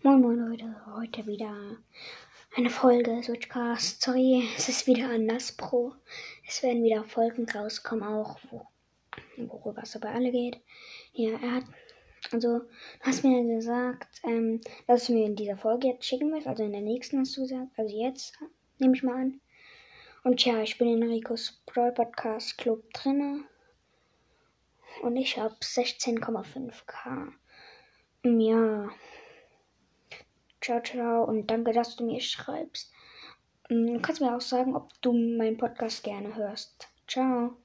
Moin Moin Leute, heute wieder eine Folge Switchcast. Sorry, es ist wieder anders Pro. Es werden wieder Folgen rauskommen, auch wo, worüber es aber alle geht. Ja, er hat, also, du hast mir gesagt, ähm, dass du mir in dieser Folge jetzt schicken willst, also in der nächsten hast du gesagt, also jetzt, nehme ich mal an. Und ja, ich bin in Ricos Brawl Podcast Club drinne. Und ich habe 16,5k. Ja. Ciao, ciao und danke, dass du mir schreibst. Mm, du kannst mir auch sagen, ob du meinen Podcast gerne hörst. Ciao.